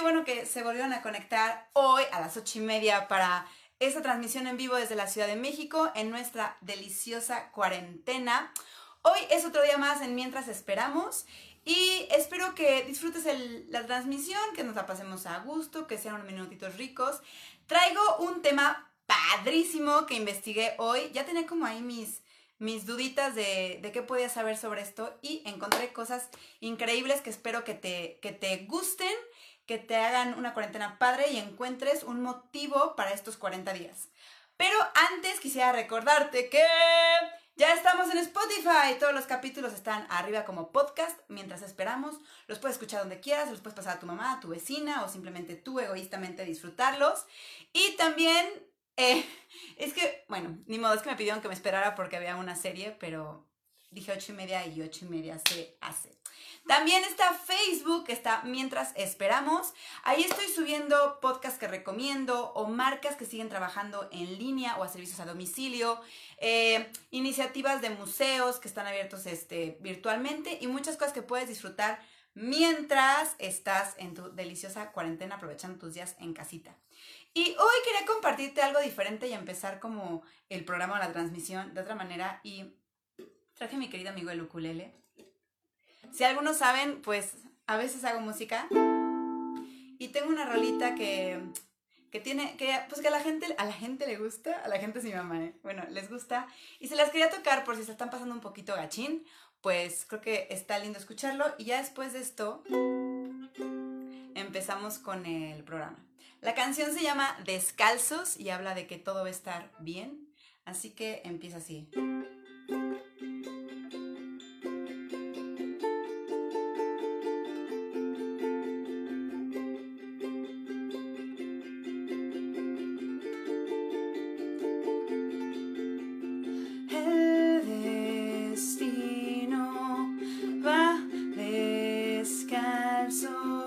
qué bueno que se volvieron a conectar hoy a las ocho y media para esta transmisión en vivo desde la Ciudad de México en nuestra deliciosa cuarentena. Hoy es otro día más en Mientras Esperamos y espero que disfrutes la transmisión, que nos la pasemos a gusto, que sean unos minutitos ricos. Traigo un tema padrísimo que investigué hoy. Ya tenía como ahí mis, mis duditas de, de, qué podía saber sobre esto y encontré cosas increíbles que espero que te, que te gusten, que te hagan una cuarentena padre y encuentres un motivo para estos 40 días. Pero antes quisiera recordarte que ya estamos en Spotify. Todos los capítulos están arriba como podcast. Mientras esperamos, los puedes escuchar donde quieras, los puedes pasar a tu mamá, a tu vecina o simplemente tú egoístamente disfrutarlos. Y también eh, es que, bueno, ni modo, es que me pidieron que me esperara porque había una serie, pero dije ocho y media y ocho y media se hace. También está Facebook, está Mientras Esperamos. Ahí estoy subiendo podcasts que recomiendo o marcas que siguen trabajando en línea o a servicios a domicilio, eh, iniciativas de museos que están abiertos este, virtualmente y muchas cosas que puedes disfrutar mientras estás en tu deliciosa cuarentena aprovechando tus días en casita. Y hoy quería compartirte algo diferente y empezar como el programa o la transmisión de otra manera y traje a mi querido amigo el ukulele. Si algunos saben, pues a veces hago música y tengo una rolita que, que tiene, que pues que a la gente, a la gente le gusta, a la gente es mi mamá, ¿eh? bueno, les gusta y se las quería tocar por si se están pasando un poquito gachín, pues creo que está lindo escucharlo y ya después de esto empezamos con el programa. La canción se llama Descalzos y habla de que todo va a estar bien. Así que empieza así. so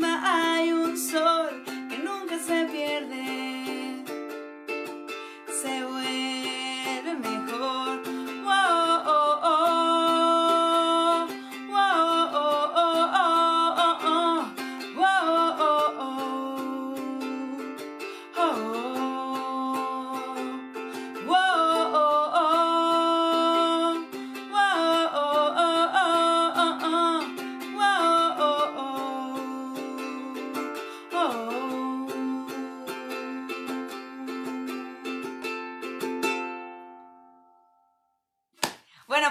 se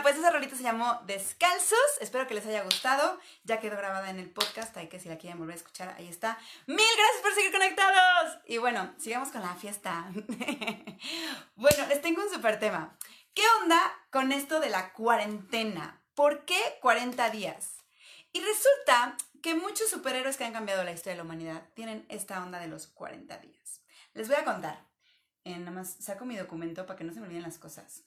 pues esa rolita se llamó Descalzos. Espero que les haya gustado. Ya quedó grabada en el podcast, ahí que si la quieren volver a escuchar, ahí está. Mil gracias por seguir conectados. Y bueno, sigamos con la fiesta. bueno, les tengo un super tema. ¿Qué onda con esto de la cuarentena? ¿Por qué 40 días? Y resulta que muchos superhéroes que han cambiado la historia de la humanidad tienen esta onda de los 40 días. Les voy a contar. Eh, nada más saco mi documento para que no se me olviden las cosas.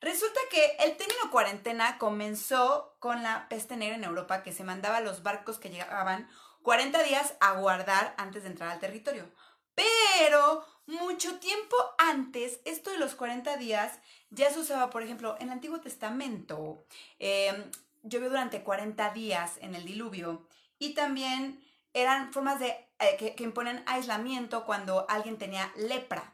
Resulta que el término cuarentena comenzó con la peste negra en Europa, que se mandaba a los barcos que llegaban 40 días a guardar antes de entrar al territorio. Pero mucho tiempo antes, esto de los 40 días ya se usaba, por ejemplo, en el Antiguo Testamento. Eh, llovió durante 40 días en el diluvio y también eran formas de, eh, que, que, imponen aislamiento cuando alguien tenía lepra.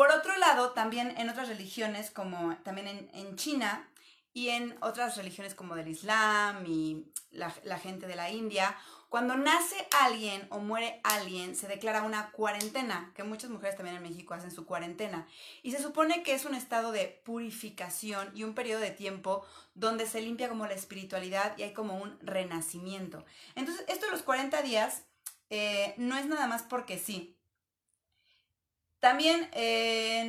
Por otro lado, también en otras religiones, como también en, China y en otras religiones como del Islam y la, la gente de la India, cuando nace alguien o muere alguien, se declara una cuarentena, que muchas mujeres también en México hacen su cuarentena. Y se supone que es un estado de purificación y un periodo de tiempo donde se limpia como la espiritualidad y hay como un renacimiento. Entonces, esto de los 40 días eh, no es nada más porque sí. También eh,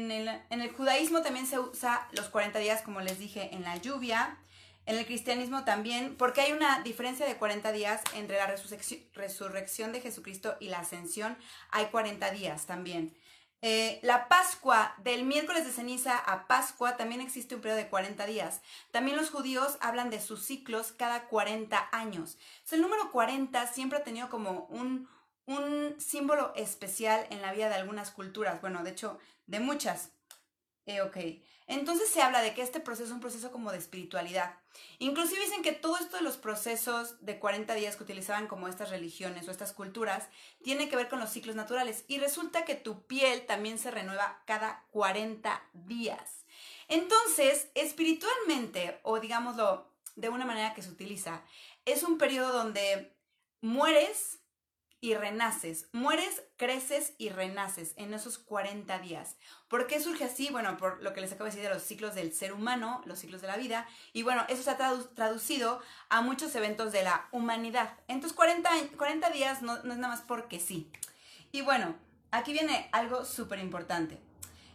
en, el, judaísmo también se usa los 40 días, como les dije, en la lluvia. En el cristianismo también, porque hay una diferencia de 40 días entre la resurrección de Jesucristo y la ascensión, hay 40 días también. Eh, la Pascua, del miércoles de ceniza a Pascua, también existe un periodo de 40 días. También los judíos hablan de sus ciclos cada 40 años. el número 40 siempre ha tenido como un, un símbolo especial en la vida de algunas culturas, bueno, de hecho, de muchas. Eh. Entonces se habla de que este proceso es un proceso como de espiritualidad. Inclusive dicen que todo esto de los procesos de 40 días que utilizaban como estas religiones o estas culturas tiene que ver con los ciclos naturales. Y resulta que tu piel también se renueva cada 40 días. Entonces, espiritualmente, o digámoslo de una manera que se utiliza, es un periodo donde mueres y renaces. Mueres, creces y renaces en esos 40 días. ¿Por qué surge así? Bueno, por lo que les acabo de decir de los ciclos del ser humano, los ciclos de la vida. Y bueno, eso se ha traducido a muchos eventos de la humanidad. Entonces, 40, 40 días no, no es nada más porque sí. Y bueno, aquí viene algo súper importante.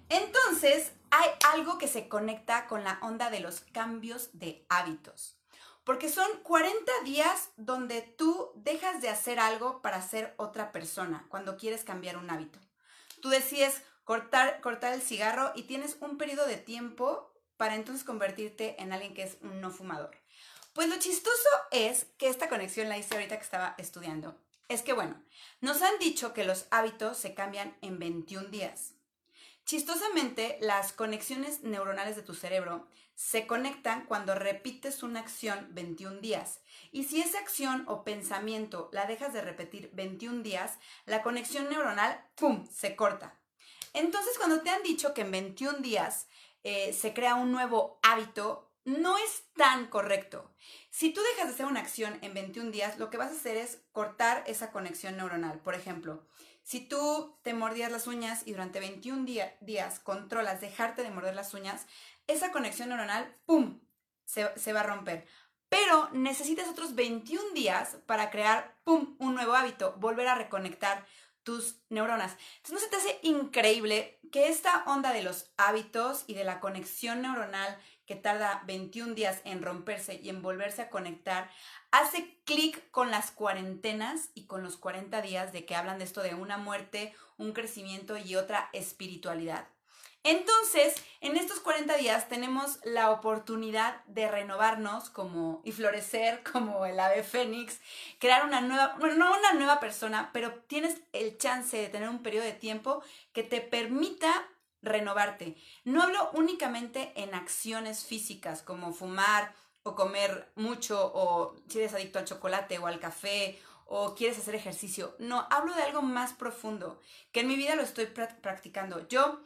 Entonces, hay algo que se conecta con la onda de los cambios de hábitos. Porque son 40 días donde tú dejas de hacer algo para ser otra persona cuando quieres cambiar un hábito. Tú decides cortar, el cigarro y tienes un periodo de tiempo para entonces convertirte en alguien que es un no fumador. Pues lo chistoso es que esta conexión la hice ahorita que estaba estudiando. Es que bueno, nos han dicho que los hábitos se cambian en 21 días. Chistosamente, las conexiones neuronales de tu cerebro se conectan cuando repites una acción 21 días. Y si esa acción o pensamiento la dejas de repetir 21 días, la conexión neuronal, ¡pum!, se corta. Entonces, cuando te han dicho que en 21 días eh, se crea un nuevo hábito, no es tan correcto. Si tú dejas de hacer una acción en 21 días, lo que vas a hacer es cortar esa conexión neuronal. Por ejemplo, si tú te mordías las uñas y durante 21 días controlas dejarte de morder las uñas, esa conexión neuronal, ¡pum!, se, va a romper. Pero necesitas otros 21 días para crear, ¡pum!, un nuevo hábito, volver a reconectar tus neuronas. Entonces, ¿no se te hace increíble que esta onda de los hábitos y de la conexión neuronal que tarda 21 días en romperse y en volverse a conectar, hace clic con las cuarentenas y con los 40 días de que hablan de esto de una muerte, un crecimiento y otra espiritualidad. Entonces, en estos 40 días tenemos la oportunidad de renovarnos como y florecer como el ave fénix, crear una nueva, bueno, no una nueva persona, pero tienes el chance de tener un periodo de tiempo que te permita renovarte. No hablo únicamente en acciones físicas como fumar o comer mucho o si eres adicto al chocolate o al café o quieres hacer ejercicio. No, hablo de algo más profundo, que en mi vida lo estoy practicando. Yo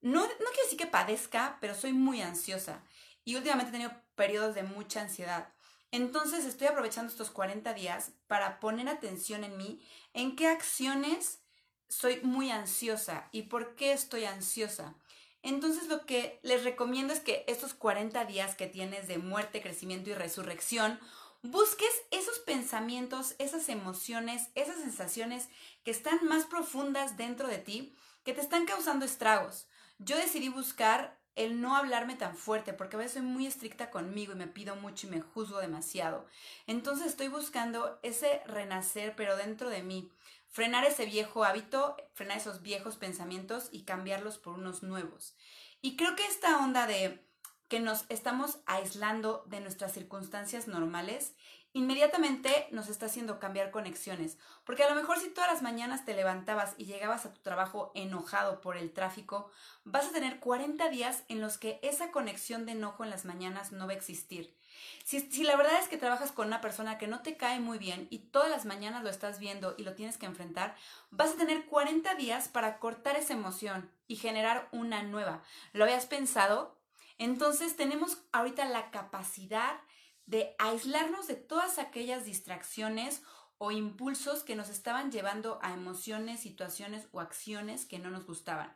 no, no quiero decir que padezca, pero soy muy ansiosa y últimamente he tenido periodos de mucha ansiedad. Entonces estoy aprovechando estos 40 días para poner atención en mí, en qué acciones soy muy ansiosa. ¿Y por qué estoy ansiosa? Entonces lo que les recomiendo es que estos 40 días que tienes de muerte, crecimiento y resurrección, busques esos pensamientos, esas emociones, esas sensaciones que están más profundas dentro de ti, que te están causando estragos. Yo decidí buscar el no hablarme tan fuerte, porque a veces soy muy estricta conmigo y me pido mucho y me juzgo demasiado. Entonces estoy buscando ese renacer, pero dentro de mí. Frenar ese viejo hábito, frenar esos viejos pensamientos y cambiarlos por unos nuevos. Y creo que esta onda de que nos estamos aislando de nuestras circunstancias normales inmediatamente nos está haciendo cambiar conexiones. Porque a lo mejor si todas las mañanas te levantabas y llegabas a tu trabajo enojado por el tráfico, vas a tener 40 días en los que esa conexión de enojo en las mañanas no va a existir. Si, la verdad es que trabajas con una persona que no te cae muy bien y todas las mañanas lo estás viendo y lo tienes que enfrentar, vas a tener 40 días para cortar esa emoción y generar una nueva. ¿Lo habías pensado? Entonces tenemos ahorita la capacidad de aislarnos de todas aquellas distracciones o impulsos que nos estaban llevando a emociones, situaciones o acciones que no nos gustaban.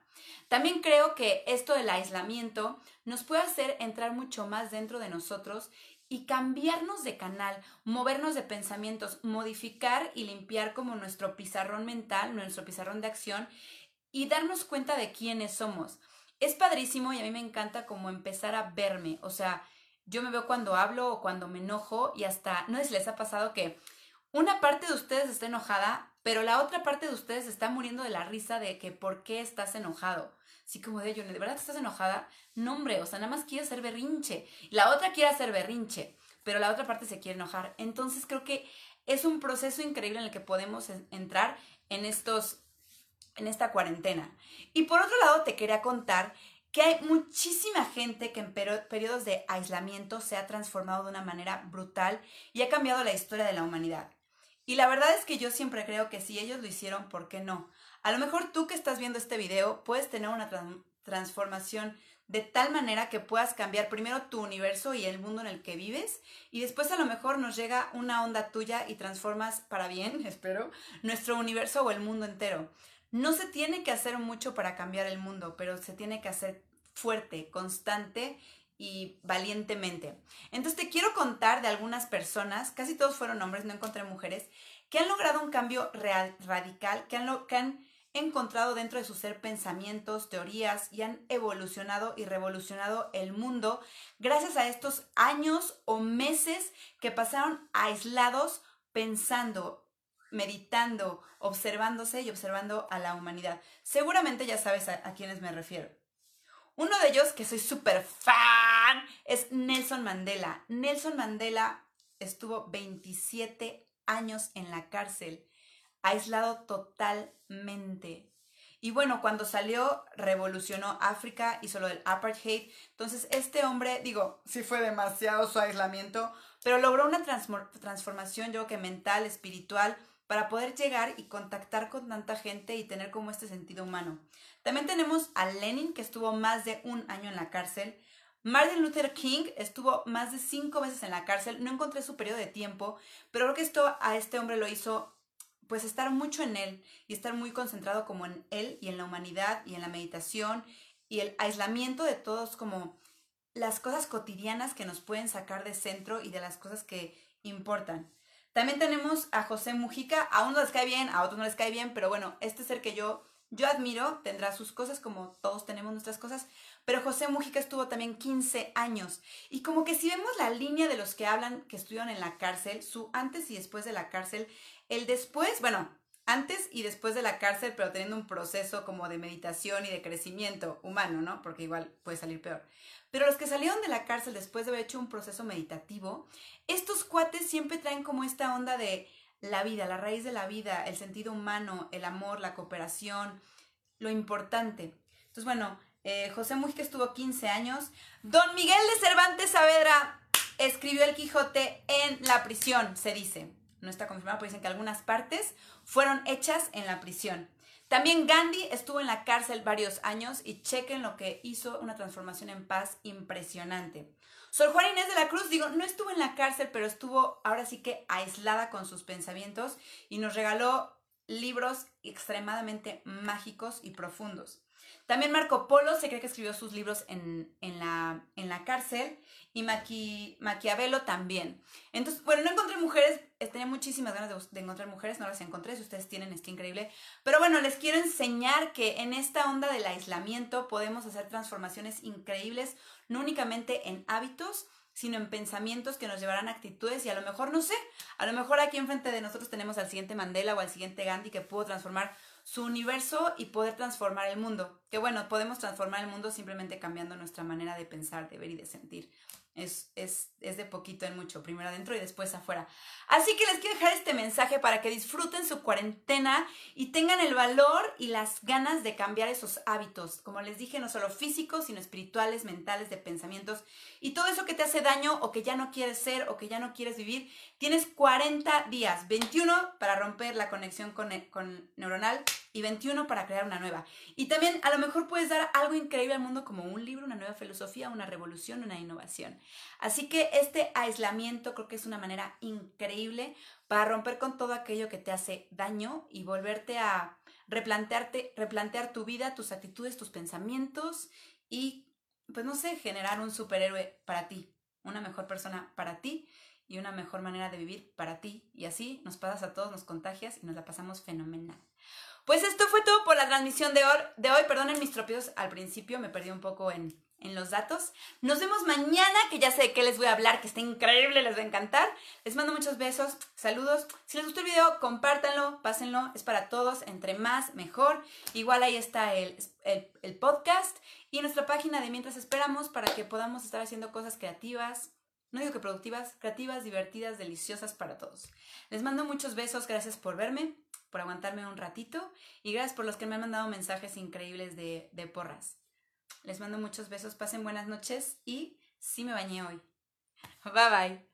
También creo que esto del aislamiento nos puede hacer entrar mucho más dentro de nosotros y cambiarnos de canal, movernos de pensamientos, modificar y limpiar como nuestro pizarrón mental, nuestro pizarrón de acción y darnos cuenta de quiénes somos. Es padrísimo y a mí me encanta como empezar a verme, o sea, yo me veo cuando hablo o cuando me enojo y hasta, no sé si les ha pasado que una parte de ustedes está enojada, pero la otra parte de ustedes está muriendo de la risa de que por qué estás enojado. Así como de ello, ¿de verdad estás enojada? No, hombre, o sea, nada más quiere hacer berrinche. La otra quiere hacer berrinche, pero la otra parte se quiere enojar. Entonces creo que es un proceso increíble en el que podemos entrar en estos en esta cuarentena. Y por otro lado, te quería contar que hay muchísima gente que en periodos de aislamiento se ha transformado de una manera brutal y ha cambiado la historia de la humanidad. Y la verdad es que yo siempre creo que si ellos lo hicieron, ¿por qué no? A lo mejor tú que estás viendo este video puedes tener una transformación de tal manera que puedas cambiar primero tu universo y el mundo en el que vives y después a lo mejor nos llega una onda tuya y transformas para bien, espero, nuestro universo o el mundo entero. No se tiene que hacer mucho para cambiar el mundo, pero se tiene que hacer fuerte, constante y valientemente. Entonces te quiero contar de algunas personas, casi todos fueron hombres, no encontré mujeres, que han logrado un cambio real, radical, que han, que han encontrado dentro de su ser pensamientos, teorías y han evolucionado y revolucionado el mundo gracias a estos años o meses que pasaron aislados pensando, meditando, observándose y observando a la humanidad. Seguramente ya sabes a, quiénes me refiero. Uno de ellos, que soy súper fan, es Nelson Mandela. Nelson Mandela estuvo 27 años en la cárcel, aislado totalmente. Y bueno, cuando salió, revolucionó África, hizo lo del apartheid. Entonces, este hombre, digo, sí fue demasiado su aislamiento, pero logró una transformación, yo creo que mental, espiritual, para poder llegar y contactar con tanta gente y tener como este sentido humano. También tenemos a Lenin, que estuvo más de un año en la cárcel. Martin Luther King estuvo más de cinco veces en la cárcel. No encontré su periodo de tiempo, pero creo que esto a este hombre lo hizo pues estar mucho en él y estar muy concentrado como en él y en la humanidad y en la meditación y el aislamiento de todos como las cosas cotidianas que nos pueden sacar de centro y de las cosas que importan. También tenemos a José Mujica, a unos les cae bien, a otros no les cae bien, pero bueno, este ser que yo, yo admiro, tendrá sus cosas como todos tenemos nuestras cosas, pero José Mujica estuvo también 15 años. Y como que si vemos la línea de los que hablan que estuvieron en la cárcel, su antes y después de la cárcel, el después, bueno, antes y después de la cárcel, pero teniendo un proceso como de meditación y de crecimiento humano, ¿no? Porque igual puede salir peor. Pero los que salieron de la cárcel después de haber hecho un proceso meditativo, estos cuates siempre traen como esta onda de la vida, la raíz de la vida, el sentido humano, el amor, la cooperación, lo importante. Entonces, bueno, eh, José Mujica estuvo 15 años. Don Miguel de Cervantes Saavedra escribió El Quijote en la prisión, se dice. No está confirmado, pero dicen que algunas partes fueron hechas en la prisión. También Gandhi estuvo en la cárcel varios años y chequen lo que hizo una transformación en paz impresionante. Sor Juan Inés de la Cruz, digo, no estuvo en la cárcel, pero estuvo ahora sí que aislada con sus pensamientos y nos regaló libros extremadamente mágicos y profundos. También Marco Polo se cree que escribió sus libros en, la, en la, cárcel y Maquiavelo también. Entonces, bueno, no encontré mujeres, eh, tenía muchísimas ganas de, encontrar mujeres, no las encontré, si ustedes tienen, está increíble. Pero bueno, les quiero enseñar que en esta onda del aislamiento podemos hacer transformaciones increíbles, no únicamente en hábitos, sino en pensamientos que nos llevarán a actitudes y a lo mejor, no sé, a lo mejor aquí enfrente de nosotros tenemos al siguiente Mandela o al siguiente Gandhi que pudo transformar su universo y poder transformar el mundo. Que bueno, podemos transformar el mundo simplemente cambiando nuestra manera de pensar, de ver y de sentir. Es, es, es, de poquito en mucho, primero adentro y después afuera. Así que les quiero dejar este mensaje para que disfruten su cuarentena y tengan el valor y las ganas de cambiar esos hábitos, como les dije, no solo físicos, sino espirituales, mentales, de pensamientos y todo eso que te hace daño o que ya no quieres ser o que ya no quieres vivir. Tienes 40 días, 21 para romper la conexión con, con neuronal y 21 para crear una nueva. Y también a lo mejor puedes dar algo increíble al mundo como un libro, una nueva filosofía, una revolución, una innovación. Así que este aislamiento creo que es una manera increíble para romper con todo aquello que te hace daño y volverte a replantearte, replantear tu vida, tus actitudes, tus pensamientos y, pues no sé, generar un superhéroe para ti, una mejor persona para ti y una mejor manera de vivir para ti. Y así nos pasas a todos, nos contagias y nos la pasamos fenomenal. Pues esto fue todo por la transmisión de hoy. Perdonen mis tropiezos al principio, me perdí un poco en, en los datos. Nos vemos mañana, que ya sé de qué les voy a hablar, que está increíble, les va a encantar. Les mando muchos besos, saludos. Si les gustó el video, compártanlo, pásenlo, es para todos, entre más, mejor. Igual ahí está el, el podcast y nuestra página de Mientras Esperamos para que podamos estar haciendo cosas creativas, no digo que productivas, creativas, divertidas, deliciosas para todos. Les mando muchos besos, gracias por verme por aguantarme un ratito y gracias por los que me han mandado mensajes increíbles de, de porras. Les mando muchos besos, pasen buenas noches y sí me bañé hoy. Bye bye.